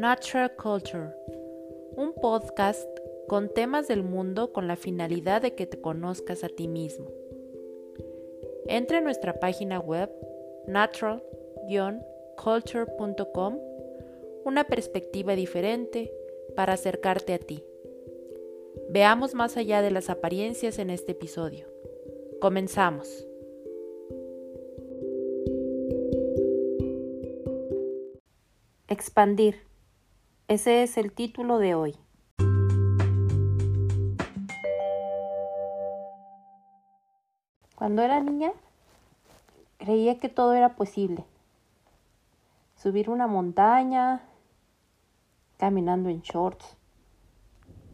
Natural Culture, un podcast con temas del mundo con la finalidad de que te conozcas a ti mismo. Entra en nuestra página web natural-culture.com, una perspectiva diferente para acercarte a ti. Veamos más allá de las apariencias en este episodio. Comenzamos. Expandir. Ese es el título de hoy. Cuando era niña, creía que todo era posible. Subir una montaña, caminando en shorts,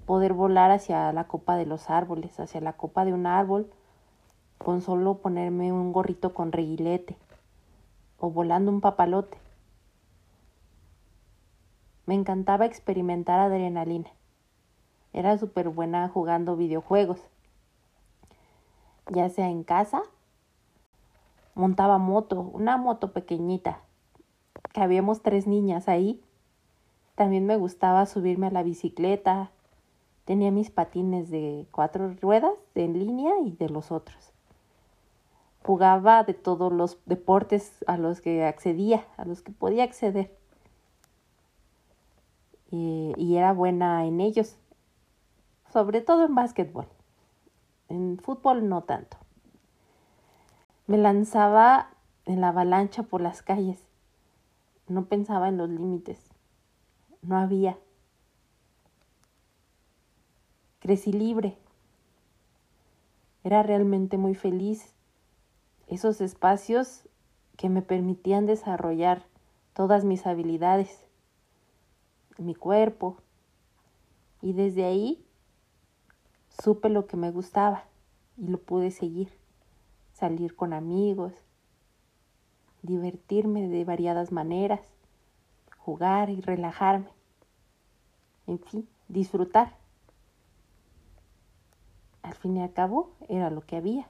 poder volar hacia la copa de los árboles, hacia la copa de un árbol, con solo ponerme un gorrito con reguilete, o volando un papalote. Me encantaba experimentar adrenalina. Era súper buena jugando videojuegos. Ya sea en casa, montaba moto, una moto pequeñita, que habíamos tres niñas ahí. También me gustaba subirme a la bicicleta. Tenía mis patines de cuatro ruedas, en línea y de los otros. Jugaba de todos los deportes a los que accedía, a los que podía acceder y, era buena en ellos, sobre todo en básquetbol. En fútbol no tanto. Me lanzaba en la avalancha por las calles. No pensaba en los límites. No había. Crecí libre. Era realmente muy feliz. Esos espacios que me permitían desarrollar todas mis habilidades mi cuerpo. Y desde ahí supe lo que me gustaba y lo pude seguir. Salir con amigos, divertirme de variadas maneras, jugar y relajarme. En fin, disfrutar. Al fin y al cabo era lo que había.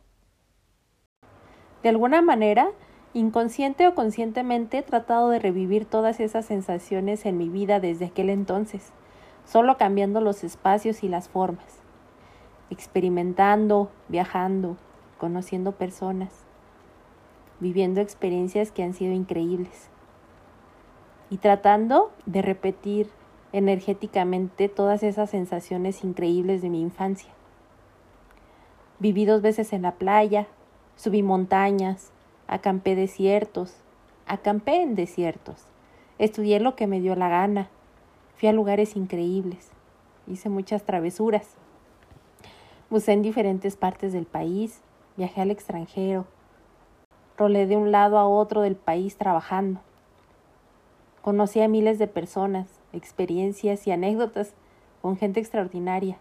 De alguna manera, Inconsciente o conscientemente he tratado de revivir todas esas sensaciones en mi vida desde aquel entonces, solo cambiando los espacios y las formas, experimentando, viajando, conociendo personas, viviendo experiencias que han sido increíbles y tratando de repetir energéticamente todas esas sensaciones increíbles de mi infancia. Viví dos veces en la playa, subí montañas, acampé desiertos, acampé en desiertos, estudié lo que me dio la gana, fui a lugares increíbles, hice muchas travesuras, busqué en diferentes partes del país, viajé al extranjero, rolé de un lado a otro del país trabajando, conocí a miles de personas, experiencias y anécdotas con gente extraordinaria,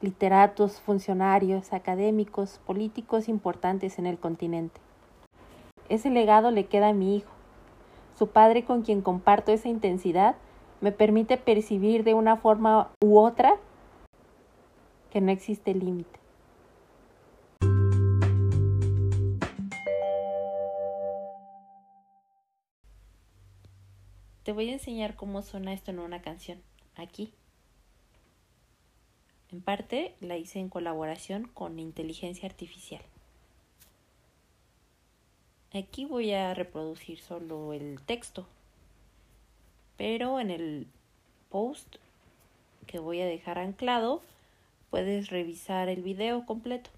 literatos, funcionarios, académicos, políticos importantes en el continente. Ese legado le queda a mi hijo. Su padre con quien comparto esa intensidad me permite percibir de una forma u otra que no existe límite. Te voy a enseñar cómo suena esto en una canción, aquí. En parte la hice en colaboración con inteligencia artificial. Aquí voy a reproducir solo el texto, pero en el post que voy a dejar anclado puedes revisar el video completo.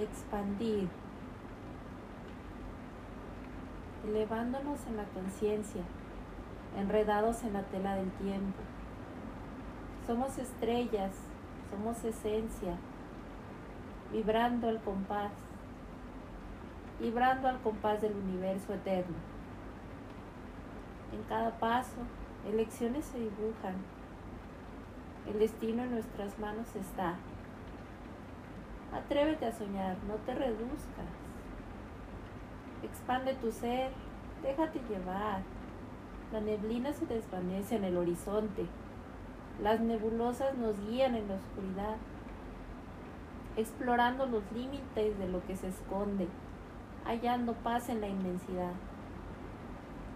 Expandir. Elevándonos en la conciencia, enredados en la tela del tiempo somos estrellas, somos esencia, vibrando al compás, vibrando al compás del universo eterno. En cada paso, elecciones se dibujan. El destino en nuestras manos está. Atrévete a soñar, no te reduzcas. Expande tu ser, déjate llevar. La neblina se desvanece en el horizonte. Las nebulosas nos guían en la oscuridad. explorando los límites de lo que se esconde, hallando paz en la inmensidad.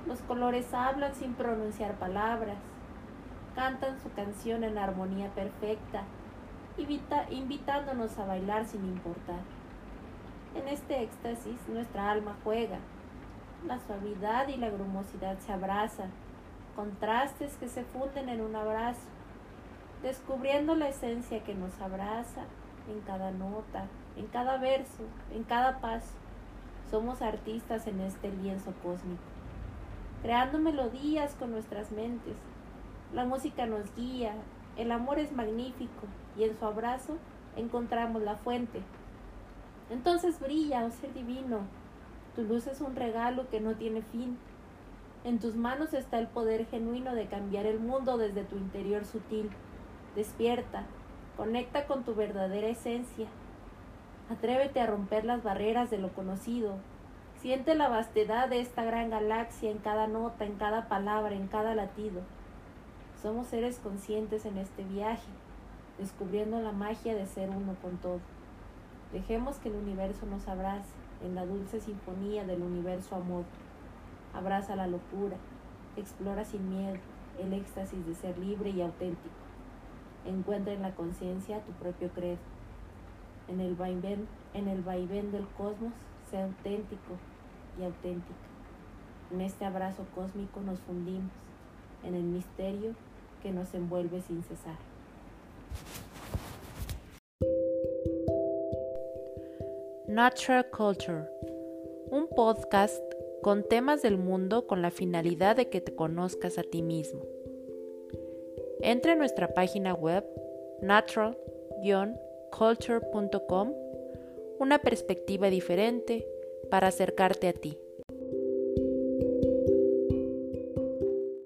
Los colores hablan sin pronunciar palabras, cantan su canción en armonía perfecta, invitándonos a bailar sin importar. En este éxtasis nuestra alma juega, la suavidad y la grumosidad se abrazan, contrastes que se funden en un abrazo, descubriendo la esencia que nos abraza en cada nota, en cada verso, en cada paso. Somos artistas en este lienzo cósmico, creando melodías con nuestras mentes. La música nos guía, el amor es magnífico y en su abrazo encontramos la fuente. Entonces brilla, oh ser divino, tu luz es un regalo que no tiene fin. En tus manos está el poder genuino de cambiar el mundo desde tu interior sutil. Despierta, conecta con tu verdadera esencia. Atrévete a romper las barreras de lo conocido. Siente la vastedad de esta gran galaxia en cada nota, en cada palabra, en cada latido. Somos seres conscientes en este viaje, descubriendo la magia de ser uno con todo. Dejemos que el universo nos abrace en la dulce sinfonía del universo amor. Abraza la locura, explora sin miedo el éxtasis de ser libre y auténtico. Encuentra en la conciencia tu propio credo. En el vaivén, en el vaivén del cosmos, sea auténtico y auténtica. En este abrazo cósmico nos fundimos en el misterio que nos envuelve sin cesar. Natural Culture, un podcast con temas del mundo con la finalidad de que te conozcas a ti mismo. Entra en nuestra página web natural-culture.com, una perspectiva diferente para acercarte a ti.